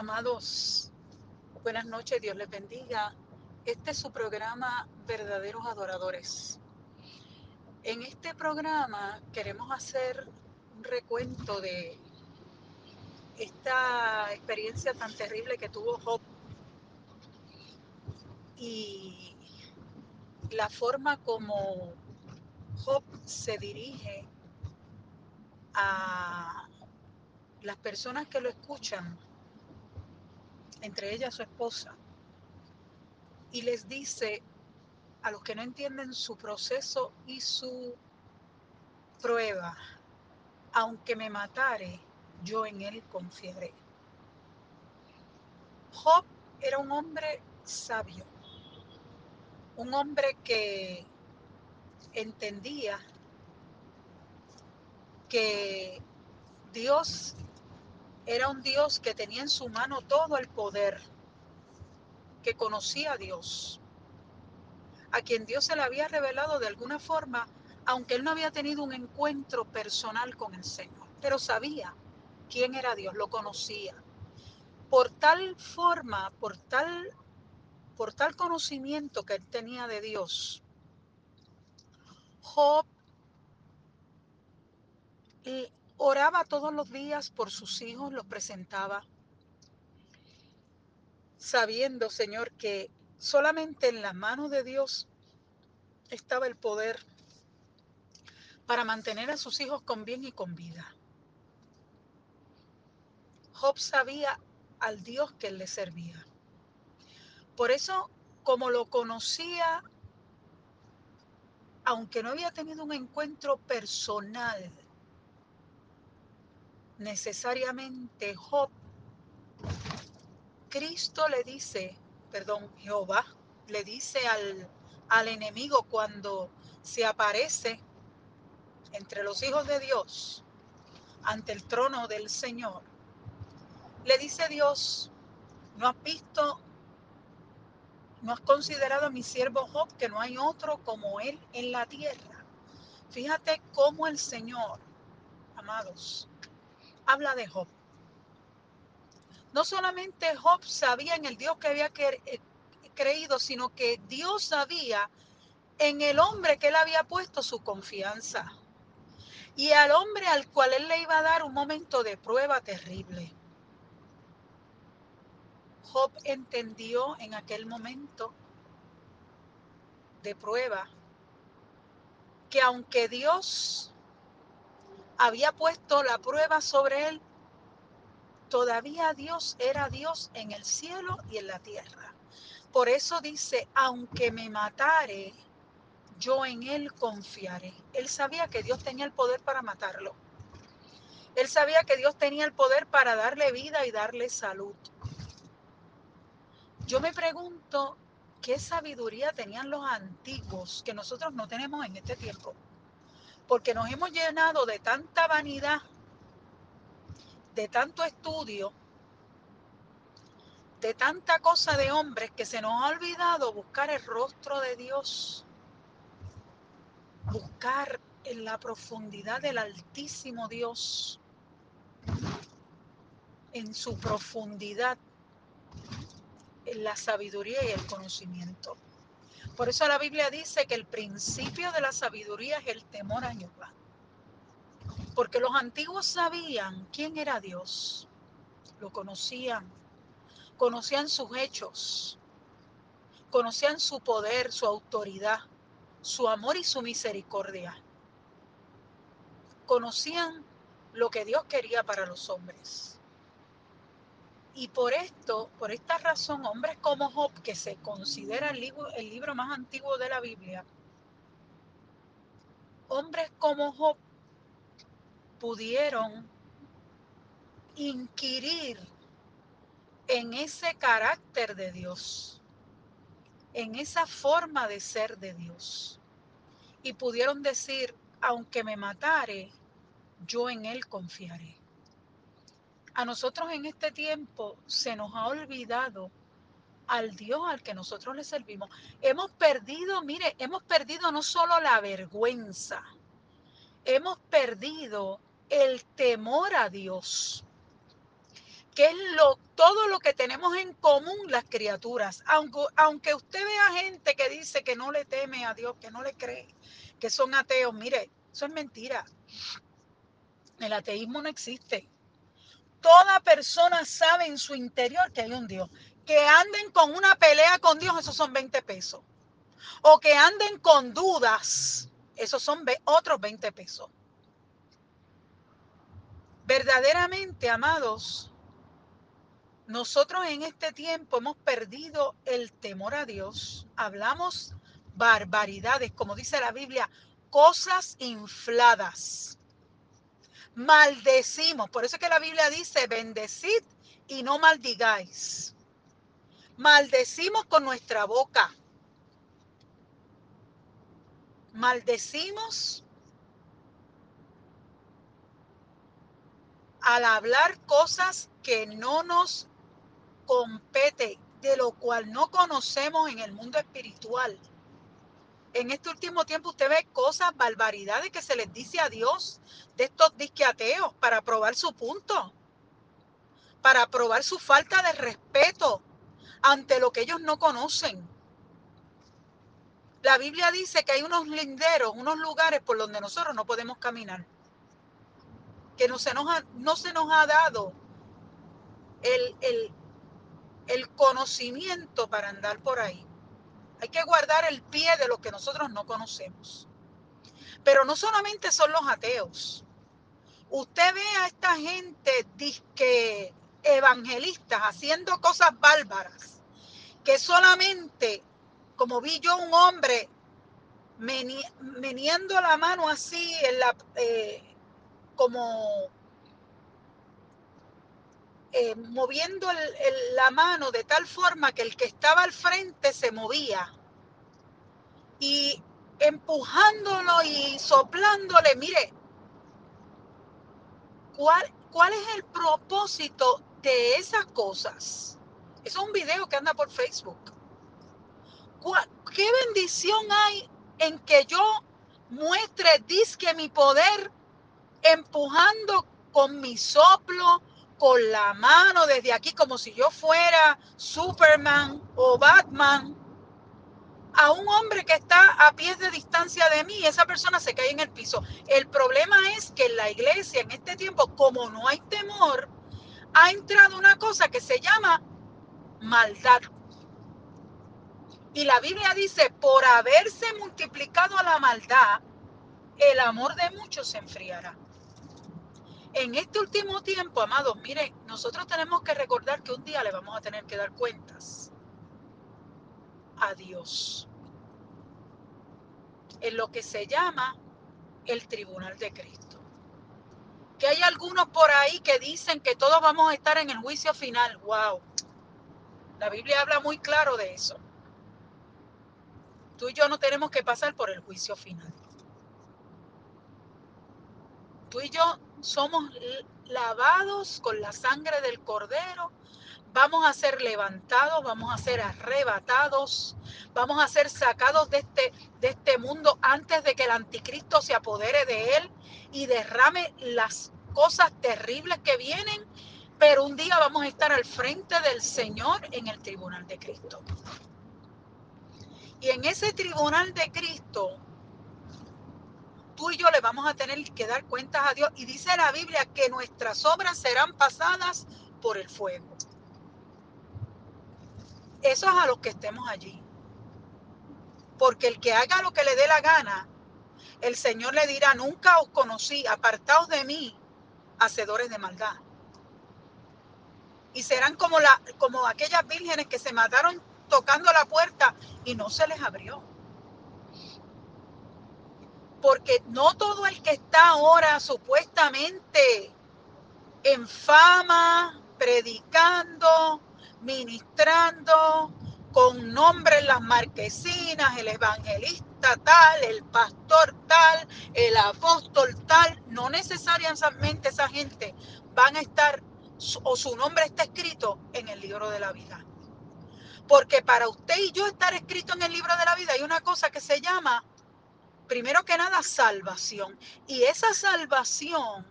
Amados, buenas noches, Dios les bendiga. Este es su programa Verdaderos Adoradores. En este programa queremos hacer un recuento de esta experiencia tan terrible que tuvo Job y la forma como Job se dirige a las personas que lo escuchan, entre ellas su esposa, y les dice a los que no entienden su proceso y su prueba, aunque me matare, yo en él confiaré. Job era un hombre sabio, un hombre que entendía que Dios era un Dios que tenía en su mano todo el poder, que conocía a Dios, a quien Dios se le había revelado de alguna forma, aunque él no había tenido un encuentro personal con el Señor, pero sabía quién era Dios, lo conocía. Por tal forma, por tal, por tal conocimiento que él tenía de Dios, Job oraba todos los días por sus hijos, los presentaba, sabiendo, Señor, que solamente en las manos de Dios estaba el poder para mantener a sus hijos con bien y con vida. Job sabía al Dios que él le servía. Por eso, como lo conocía, aunque no había tenido un encuentro personal, necesariamente Job, Cristo le dice, perdón, Jehová le dice al, al enemigo cuando se aparece entre los hijos de Dios ante el trono del Señor, le dice Dios, no has visto, no has considerado a mi siervo Job que no hay otro como él en la tierra. Fíjate cómo el Señor, amados, habla de Job. No solamente Job sabía en el Dios que había eh, creído, sino que Dios sabía en el hombre que él había puesto su confianza y al hombre al cual él le iba a dar un momento de prueba terrible. Job entendió en aquel momento de prueba que aunque Dios había puesto la prueba sobre él, todavía Dios era Dios en el cielo y en la tierra. Por eso dice, aunque me matare, yo en él confiaré. Él sabía que Dios tenía el poder para matarlo. Él sabía que Dios tenía el poder para darle vida y darle salud. Yo me pregunto qué sabiduría tenían los antiguos que nosotros no tenemos en este tiempo. Porque nos hemos llenado de tanta vanidad, de tanto estudio, de tanta cosa de hombres que se nos ha olvidado buscar el rostro de Dios buscar en la profundidad del Altísimo Dios, en su profundidad, en la sabiduría y el conocimiento. Por eso la Biblia dice que el principio de la sabiduría es el temor a Jehová. Porque los antiguos sabían quién era Dios, lo conocían, conocían sus hechos, conocían su poder, su autoridad, su amor y su misericordia. Conocían lo que Dios quería para los hombres. Y por esto, por esta razón, hombres como Job, que se considera el libro, el libro más antiguo de la Biblia, hombres como Job pudieron inquirir en ese carácter de Dios en esa forma de ser de Dios. Y pudieron decir, aunque me matare, yo en Él confiaré. A nosotros en este tiempo se nos ha olvidado al Dios al que nosotros le servimos. Hemos perdido, mire, hemos perdido no solo la vergüenza, hemos perdido el temor a Dios que es lo, todo lo que tenemos en común las criaturas. Aunque, aunque usted vea gente que dice que no le teme a Dios, que no le cree, que son ateos, mire, eso es mentira. El ateísmo no existe. Toda persona sabe en su interior que hay un Dios. Que anden con una pelea con Dios, esos son 20 pesos. O que anden con dudas, esos son otros 20 pesos. Verdaderamente, amados, nosotros en este tiempo hemos perdido el temor a Dios. Hablamos barbaridades, como dice la Biblia, cosas infladas. Maldecimos. Por eso es que la Biblia dice, bendecid y no maldigáis. Maldecimos con nuestra boca. Maldecimos al hablar cosas que no nos compete, de lo cual no conocemos en el mundo espiritual. En este último tiempo usted ve cosas, barbaridades que se les dice a Dios de estos disqueateos para probar su punto, para probar su falta de respeto ante lo que ellos no conocen. La Biblia dice que hay unos linderos, unos lugares por donde nosotros no podemos caminar. Que no se nos ha, dado el conocimiento para andar por ahí. Hay que guardar el pie de lo que nosotros no conocemos. Pero no solamente son los ateos. Usted ve a esta gente disque evangelistas haciendo cosas bárbaras, que solamente, como vi yo un hombre meniendo la mano así, en la, eh, como eh, moviendo la mano de tal forma que el que estaba al frente se movía y empujándolo y soplándole, mire, ¿cuál, cuál es el propósito de esas cosas? Es un video que anda por Facebook. ¿Qué bendición hay en que yo muestre, disque mi poder, empujando con mi soplo, con la mano desde aquí como si yo fuera Superman o Batman a un hombre que está a pies de distancia de mí, esa persona se cae en el piso. El problema es que en la iglesia en este tiempo, como no hay temor, ha entrado una cosa que se llama maldad. Y la Biblia dice, por haberse multiplicado la maldad, el amor de muchos se enfriará. En este último tiempo, amados, miren, nosotros tenemos que recordar que un día le vamos a tener que dar cuentas a Dios. En lo que se llama el tribunal de Cristo. Que hay algunos por ahí que dicen que todos vamos a estar en el juicio final. ¡Wow! La Biblia habla muy claro de eso. Tú y yo no tenemos que pasar por el juicio final. Tú y yo somos lavados con la sangre del cordero, vamos a ser levantados, vamos a ser arrebatados, vamos a ser sacados de este, de este mundo antes de que el anticristo se apodere de él y derrame las cosas terribles que vienen, pero un día vamos a estar al frente del Señor en el tribunal de Cristo. Y en ese tribunal de Cristo, tú y yo le vamos a tener que dar cuentas a Dios. Y dice la Biblia que nuestras obras serán pasadas por el fuego. Eso es a los que estemos allí. Porque el que haga lo que le dé la gana, el Señor le dirá, nunca os conocí, apartaos de mí, hacedores de maldad. Y serán como, la, como aquellas vírgenes que se mataron tocando la puerta y no se les abrió porque no todo el que está ahora supuestamente en fama, predicando, ministrando, con nombre en las marquesinas, el evangelista tal, el pastor tal, el apóstol tal, no necesariamente esa gente van a estar o su nombre está escrito en el libro de la vida. Porque para usted y yo estar escrito en el libro de la vida hay una cosa que se llama primero que nada, salvación. Y esa salvación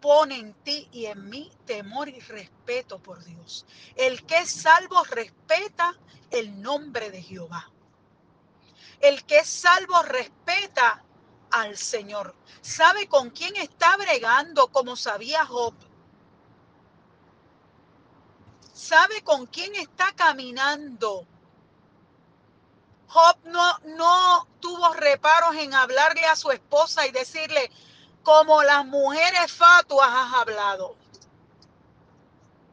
pone en ti y en mí temor y respeto por Dios. El que es salvo respeta el nombre de Jehová. El que es salvo respeta al Señor. Sabe con quién está bregando, como sabía Job. Sabe con quién está caminando. Job no, no tuvo reparos en hablarle a su esposa y decirle, como las mujeres fatuas has hablado.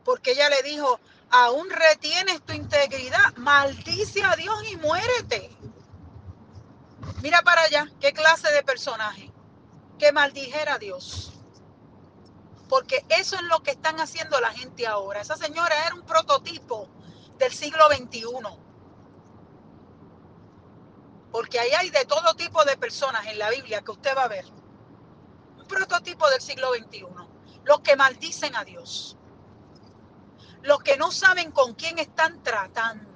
Porque ella le dijo, aún retienes tu integridad, maldice a Dios y muérete. Mira para allá, qué clase de personaje. Que maldijera a Dios. Porque eso es lo que están haciendo la gente ahora. Esa señora era un prototipo del siglo XXI. Porque ahí hay de todo tipo de personas en la Biblia que usted va a ver. Un prototipo del siglo XXI. Los que maldicen a Dios. Los que no saben con quién están tratando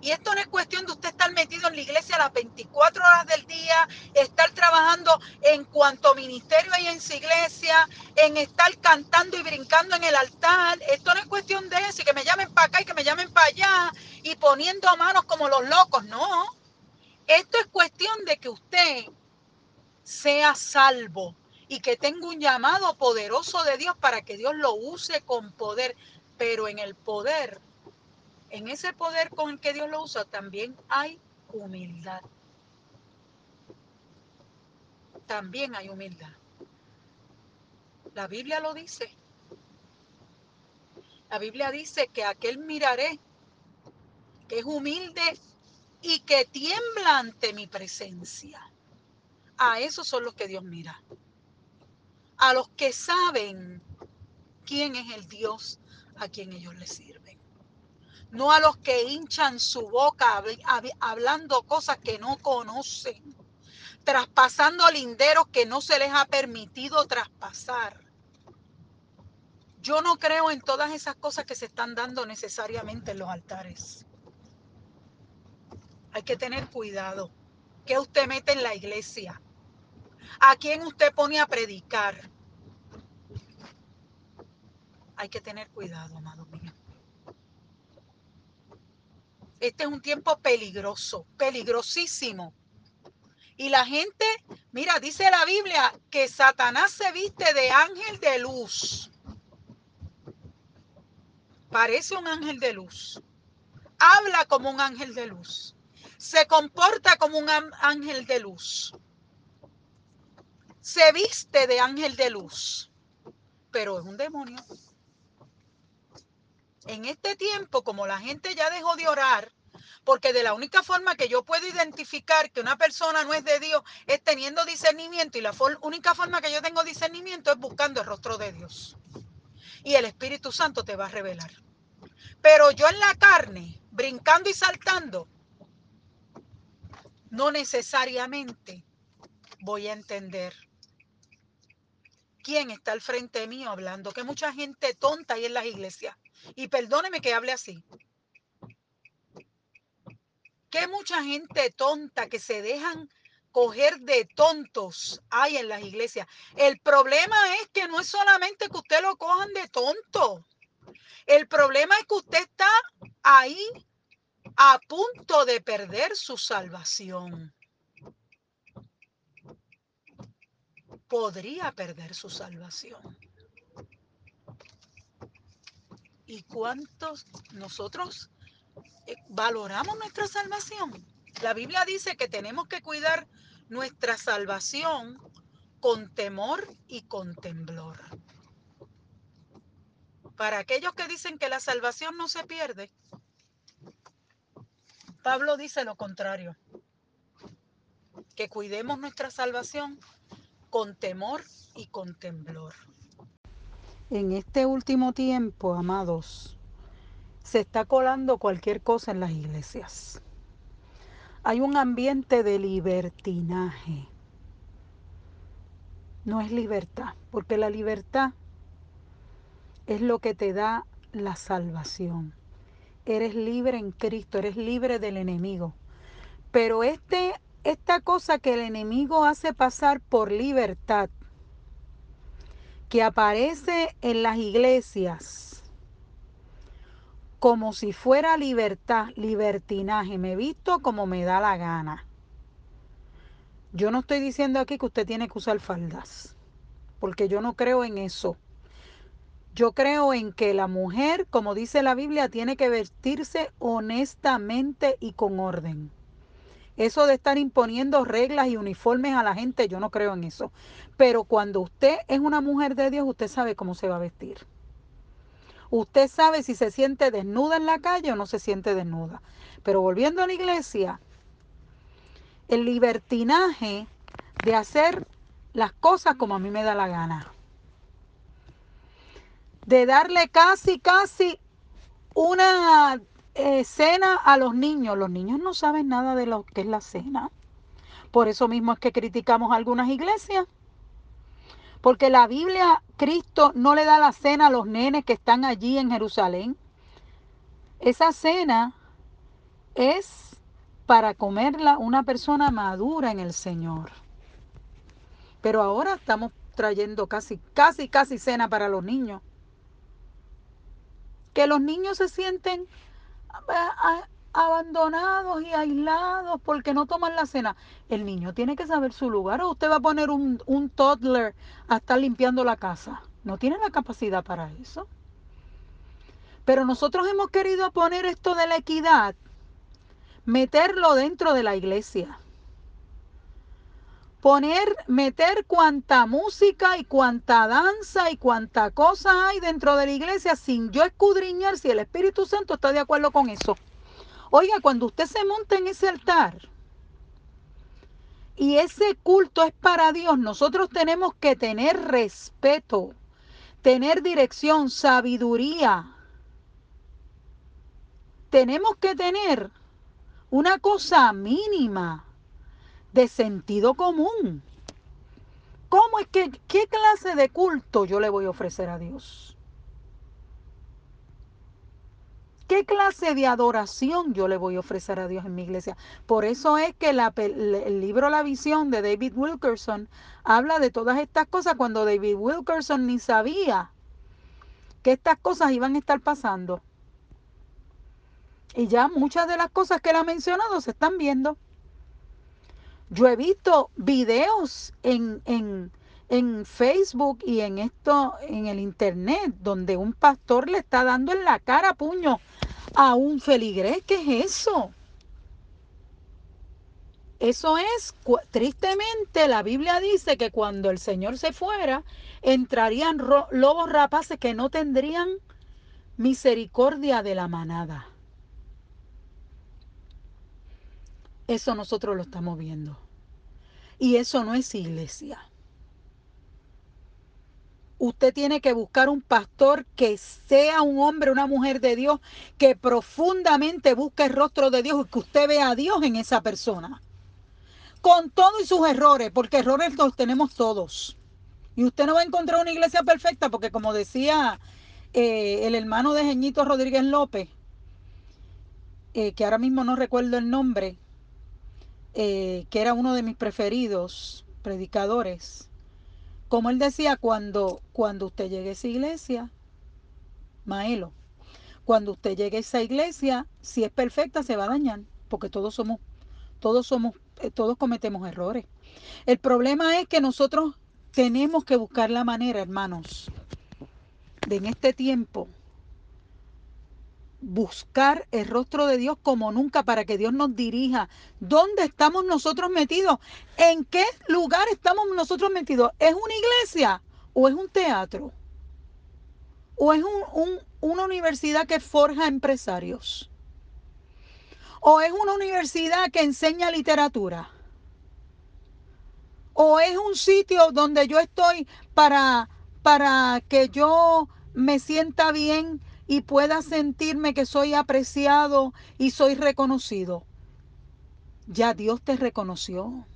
y esto no es cuestión de usted estar metido en la iglesia las 24 horas del día, estar trabajando en cuanto ministerio hay en su iglesia, en estar cantando y brincando en el altar. Esto no es cuestión de eso, y que me llamen para acá y que me llamen para allá y poniendo manos como los locos. No. Esto es cuestión de que usted sea salvo y que tenga un llamado poderoso de Dios para que Dios lo use con poder. Pero en el poder en ese poder con el que Dios lo usa también hay humildad. También hay humildad. La Biblia lo dice. La Biblia dice que aquel miraré que es humilde y que tiembla ante mi presencia. A esos son los que Dios mira. A los que saben quién es el Dios a quien ellos le sirven no a los que hinchan su boca hablando cosas que no conocen, traspasando linderos que no se les ha permitido traspasar. Yo no creo en todas esas cosas que se están dando necesariamente en los altares. Hay que tener cuidado. ¿Qué usted mete en la iglesia? ¿A quién usted pone a predicar? Hay que tener cuidado, amado mío. Este es un tiempo peligroso, peligrosísimo. Y la gente, mira, dice la Biblia que Satanás se viste de ángel de luz. Parece un ángel de luz. Habla como un ángel de luz. Se comporta como un ángel de luz. Se viste de ángel de luz. Pero es un demonio en este tiempo, como la gente ya dejó de orar, porque de la única forma que yo puedo identificar que una persona no es de Dios es teniendo discernimiento y la única forma que yo tengo discernimiento es buscando el rostro de Dios. Y el Espíritu Santo te va a revelar. Pero yo en la carne, brincando y saltando, no necesariamente voy a entender quién está al frente mío hablando, que mucha gente tonta hay en las iglesias y perdóneme que hable así. Que mucha gente tonta que se dejan coger de tontos hay en las iglesias. El problema es que no es solamente que usted lo cojan de tonto. El problema es que usted está ahí a punto de perder su salvación. Podría perder su salvación. ¿Y cuántos nosotros eh, valoramos nuestra salvación? La Biblia dice que tenemos que cuidar nuestra salvación con temor y con temblor. Para aquellos que dicen que la salvación no se pierde, Pablo dice lo contrario, que cuidemos nuestra salvación con temor y con temblor. En este último tiempo, amados, se está colando cualquier cosa en las iglesias. Hay un ambiente de libertinaje. No es libertad, porque la libertad es lo que te da la salvación. Eres libre en Cristo, eres libre del enemigo. Pero este, esta cosa que el enemigo hace pasar por libertad, que aparece en las iglesias como si fuera libertad, libertinaje, me visto como me da la gana. Yo no estoy diciendo aquí que usted tiene que usar faldas, porque yo no creo en eso. Yo creo en que la mujer, como dice la Biblia, tiene que vestirse honestamente y con orden. Eso de estar imponiendo reglas y uniformes a la gente, yo no creo en eso. Pero cuando usted es una mujer de Dios, usted sabe cómo se va a vestir. Usted sabe si se siente desnuda en la calle o no se siente desnuda. Pero volviendo a la iglesia, el libertinaje de hacer las cosas como a mí me da la gana de darle casi, casi una eh, cena a los niños. Los niños no saben nada de lo que es la cena. Por eso mismo es que criticamos algunas iglesias. Porque la Biblia, Cristo no le da la cena a los nenes que están allí en Jerusalén. Esa cena es para comerla una persona madura en el Señor. Pero ahora estamos trayendo casi, casi, casi cena para los niños que los niños se sienten abandonados y aislados porque no toman la cena. El niño tiene que saber su lugar o usted va a poner un, un toddler a estar limpiando la casa. No tiene la capacidad para eso. Pero nosotros hemos querido poner esto de la equidad, meterlo dentro de la iglesia poner, meter cuanta música y cuanta danza y cuanta cosa hay dentro de la iglesia sin yo escudriñar si el Espíritu Santo está de acuerdo con eso. Oiga, cuando usted se monta en ese altar y ese culto es para Dios, nosotros tenemos que tener respeto, tener dirección, sabiduría. Tenemos que tener una cosa mínima de sentido común. ¿Cómo es que, qué clase de culto yo le voy a ofrecer a Dios? ¿Qué clase de adoración yo le voy a ofrecer a Dios en mi iglesia? Por eso es que el libro La visión de David Wilkerson habla de todas estas cosas cuando David Wilkerson ni sabía que estas cosas iban a estar pasando. Y ya muchas de las cosas que él ha mencionado se están viendo. Yo he visto videos en, en, en Facebook y en esto, en el internet, donde un pastor le está dando en la cara puño a un feligrés. ¿Qué es eso? Eso es, tristemente, la Biblia dice que cuando el Señor se fuera, entrarían lobos rapaces que no tendrían misericordia de la manada. Eso nosotros lo estamos viendo. Y eso no es iglesia. Usted tiene que buscar un pastor que sea un hombre, una mujer de Dios, que profundamente busque el rostro de Dios y que usted vea a Dios en esa persona. Con todos sus errores, porque errores los tenemos todos. Y usted no va a encontrar una iglesia perfecta, porque como decía eh, el hermano de Jeñito Rodríguez López, eh, que ahora mismo no recuerdo el nombre, eh, que era uno de mis preferidos predicadores, como él decía, cuando, cuando usted llegue a esa iglesia, Maelo, cuando usted llegue a esa iglesia, si es perfecta, se va a dañar, porque todos somos, todos somos, eh, todos cometemos errores. El problema es que nosotros tenemos que buscar la manera, hermanos, de en este tiempo buscar el rostro de Dios como nunca para que Dios nos dirija. ¿Dónde estamos nosotros metidos? ¿En qué lugar estamos nosotros metidos? ¿Es una iglesia o es un teatro? ¿O es una universidad que forja empresarios? ¿O es una universidad que enseña literatura? ¿O es un sitio donde yo estoy para, para que yo me sienta bien y pueda sentirme que soy apreciado y soy reconocido. Ya Dios te reconoció.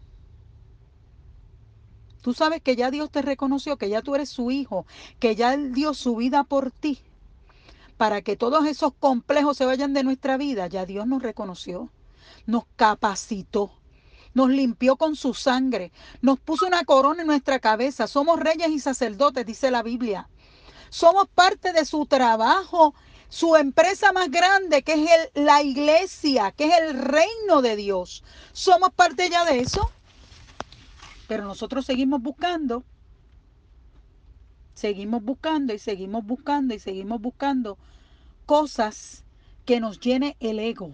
Tú sabes que ya Dios te reconoció, que ya tú eres su hijo, que ya Él dio su vida por ti. Para que todos esos complejos se vayan de nuestra vida, ya Dios nos reconoció, nos capacitó, nos limpió con su sangre, nos puso una corona en nuestra cabeza, somos reyes y sacerdotes, dice la Biblia. Somos parte de su trabajo, su empresa más grande, que es la iglesia, que es el reino de Dios. Somos parte ya de eso. Pero nosotros seguimos buscando, seguimos buscando y seguimos buscando y seguimos buscando cosas que nos llene el ego.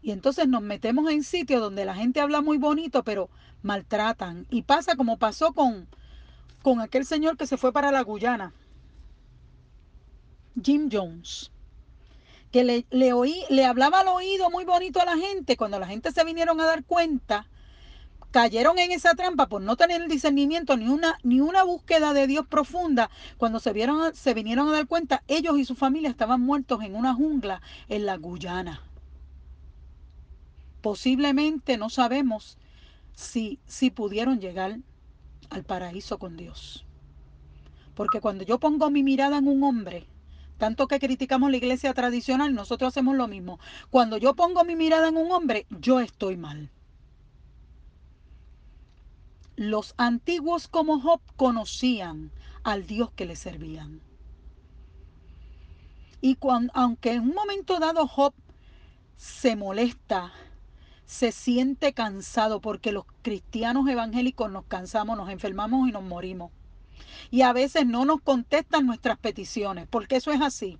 Y entonces nos metemos en sitios donde la gente habla muy bonito, pero maltratan. Y pasa como pasó con, con aquel señor que se fue para la Guyana, Jim Jones, que le, le, oí, le hablaba al oído muy bonito a la gente. Cuando la gente se vinieron a dar cuenta, cayeron en esa trampa por no tener discernimiento ni una, ni una búsqueda de Dios profunda. Cuando se, vieron, se vinieron a dar cuenta, ellos y su familia estaban muertos en una jungla en la Guyana. Posiblemente no sabemos si, si pudieron llegar al paraíso con Dios. Porque cuando yo pongo mi mirada en un hombre, tanto que criticamos la iglesia tradicional, nosotros hacemos lo mismo. Cuando yo pongo mi mirada en un hombre, yo estoy mal. Los antiguos como Job conocían al Dios que le servían. Y cuando, aunque en un momento dado Job se molesta, se siente cansado, porque los cristianos evangélicos nos cansamos, nos enfermamos y nos morimos. Y a veces no nos contestan nuestras peticiones, porque eso es así.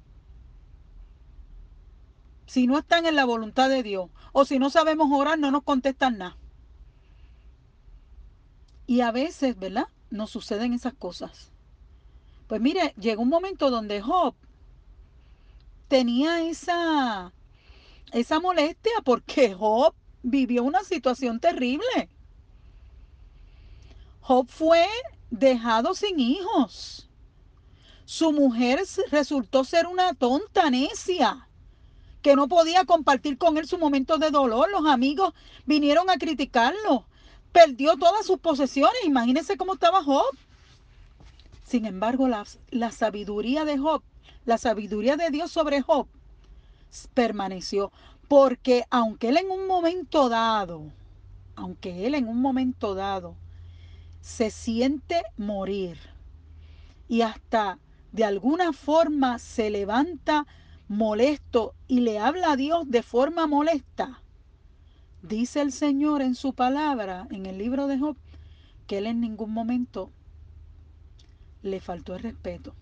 Si no están en la voluntad de Dios o si no sabemos orar, no nos contestan nada. Y a veces, ¿verdad? Nos suceden esas cosas. Pues mire, llegó un momento donde Job tenía esa, esa molestia porque Job vivió una situación terrible. Job fue dejado sin hijos. Su mujer resultó ser una tonta necia que no podía compartir con él su momento de dolor. Los amigos vinieron a criticarlo perdió todas sus posesiones. Imagínense cómo estaba Job. Sin embargo, la, la, sabiduría de Job, la sabiduría de Dios sobre Job, permaneció. Porque aunque él en un momento dado, aunque él en un momento dado se siente morir y hasta de alguna forma se levanta molesto y le habla a Dios de forma molesta, Dice el Señor en su palabra, en el libro de Job, que él en ningún momento le faltó el respeto,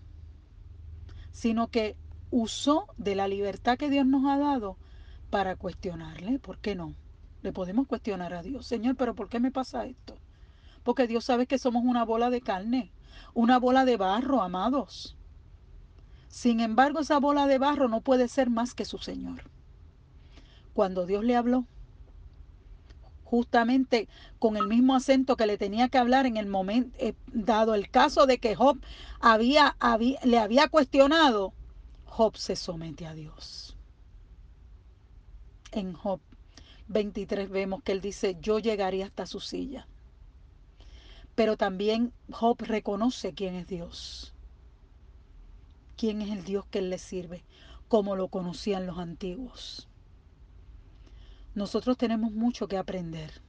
sino que usó de la libertad que Dios nos ha dado para cuestionarle. ¿Por qué no? Le podemos cuestionar a Dios, Señor, pero ¿por qué me pasa esto? Porque Dios sabe que somos una bola de carne, una bola de barro, amados. Sin embargo, esa bola de barro no puede ser más que su Señor. Cuando Dios le habló, justamente con el mismo acento que le tenía que hablar en el momento, eh, dado el caso de que Job le había cuestionado, Job se somete a Dios. En Job 23 vemos que él dice, yo llegaría hasta su silla. Pero también Job reconoce quién es Dios. Quién es el Dios que él le sirve, como lo conocían los antiguos. Nosotros tenemos mucho que aprender,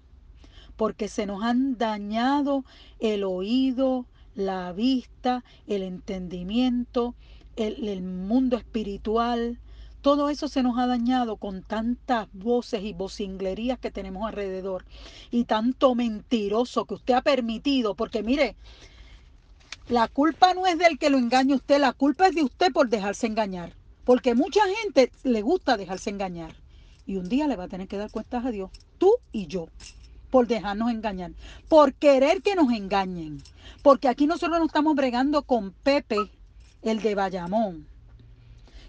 porque se nos han dañado el oído, la vista, el entendimiento, el, mundo espiritual. Todo eso se nos ha dañado con tantas voces y vocinglerías que tenemos alrededor y tanto mentiroso que usted ha permitido, porque mire, la culpa no es del que lo engañe usted, la culpa es de usted por dejarse engañar, porque mucha gente le gusta dejarse engañar. Y un día le va a tener que dar cuentas a Dios, tú y yo, por dejarnos engañar, por querer que nos engañen. Porque aquí nosotros no estamos bregando con Pepe, el de Bayamón.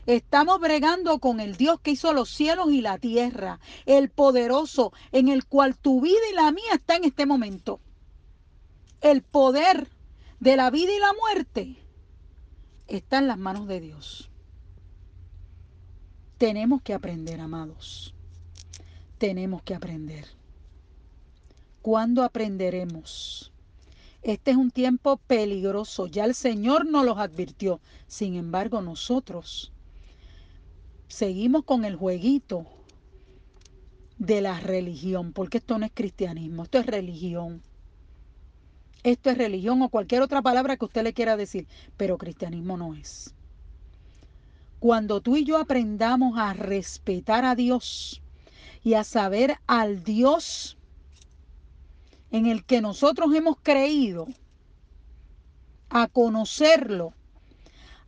Estamos bregando con el Dios que hizo los cielos y la tierra, el poderoso, en el cual tu vida y la mía está en este momento. El poder de la vida y la muerte está en las manos de Dios. Tenemos que aprender, amados. Tenemos que aprender. ¿Cuándo aprenderemos? Este es un tiempo peligroso. Ya el Señor nos los advirtió. Sin embargo, nosotros seguimos con el jueguito de la religión, porque esto no es cristianismo, esto es religión. Esto es religión o cualquier otra palabra que usted le quiera decir, pero cristianismo no es. Cuando tú y yo aprendamos a respetar a Dios y a saber al Dios en el que nosotros hemos creído, a conocerlo,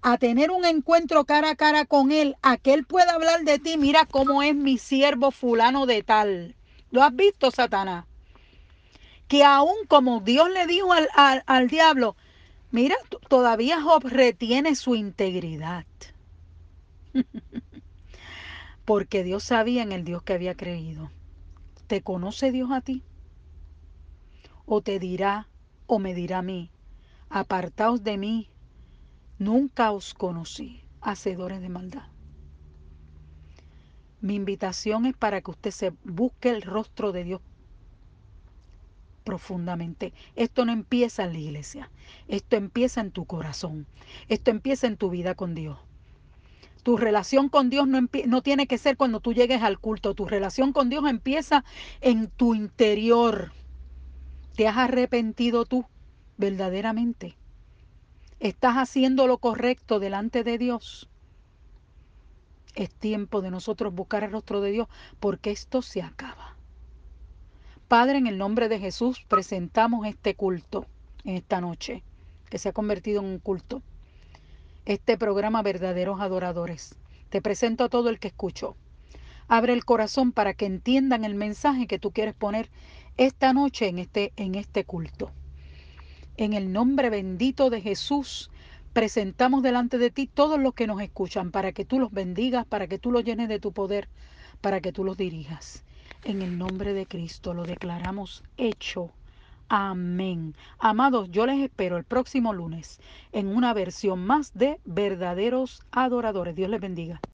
a tener un encuentro cara a cara con Él, a que Él pueda hablar de ti, mira cómo es mi siervo fulano de tal. ¿Lo has visto, Satanás? Que aún como Dios le dijo al, al, al diablo, mira, todavía Job retiene su integridad. Porque Dios sabía en el Dios que había creído. ¿Te conoce Dios a ti? ¿O te dirá o me dirá a mí, apartaos de mí, nunca os conocí, hacedores de maldad? Mi invitación es para que usted se busque el rostro de Dios profundamente. Esto no empieza en la iglesia, esto empieza en tu corazón, esto empieza en tu vida con Dios. Tu relación con Dios no, no, tiene que ser cuando tú llegues al culto. Tu relación con Dios empieza en tu interior. ¿Te has arrepentido tú verdaderamente? ¿Estás haciendo lo correcto delante de Dios? Es tiempo de nosotros buscar el rostro de Dios porque esto se acaba. Padre, en el nombre de Jesús presentamos este culto en esta noche, que se ha convertido en un culto este programa Verdaderos Adoradores. Te presento a todo el que escucho. Abre el corazón para que entiendan el mensaje que tú quieres poner esta noche en este, en este culto. En el nombre bendito de Jesús, presentamos delante de ti todos los que nos escuchan para que tú los bendigas, para que tú los llenes de tu poder, para que tú los dirijas. En el nombre de Cristo lo declaramos hecho Amén. Amados, yo les espero el próximo lunes en una versión más de verdaderos adoradores. Dios les bendiga.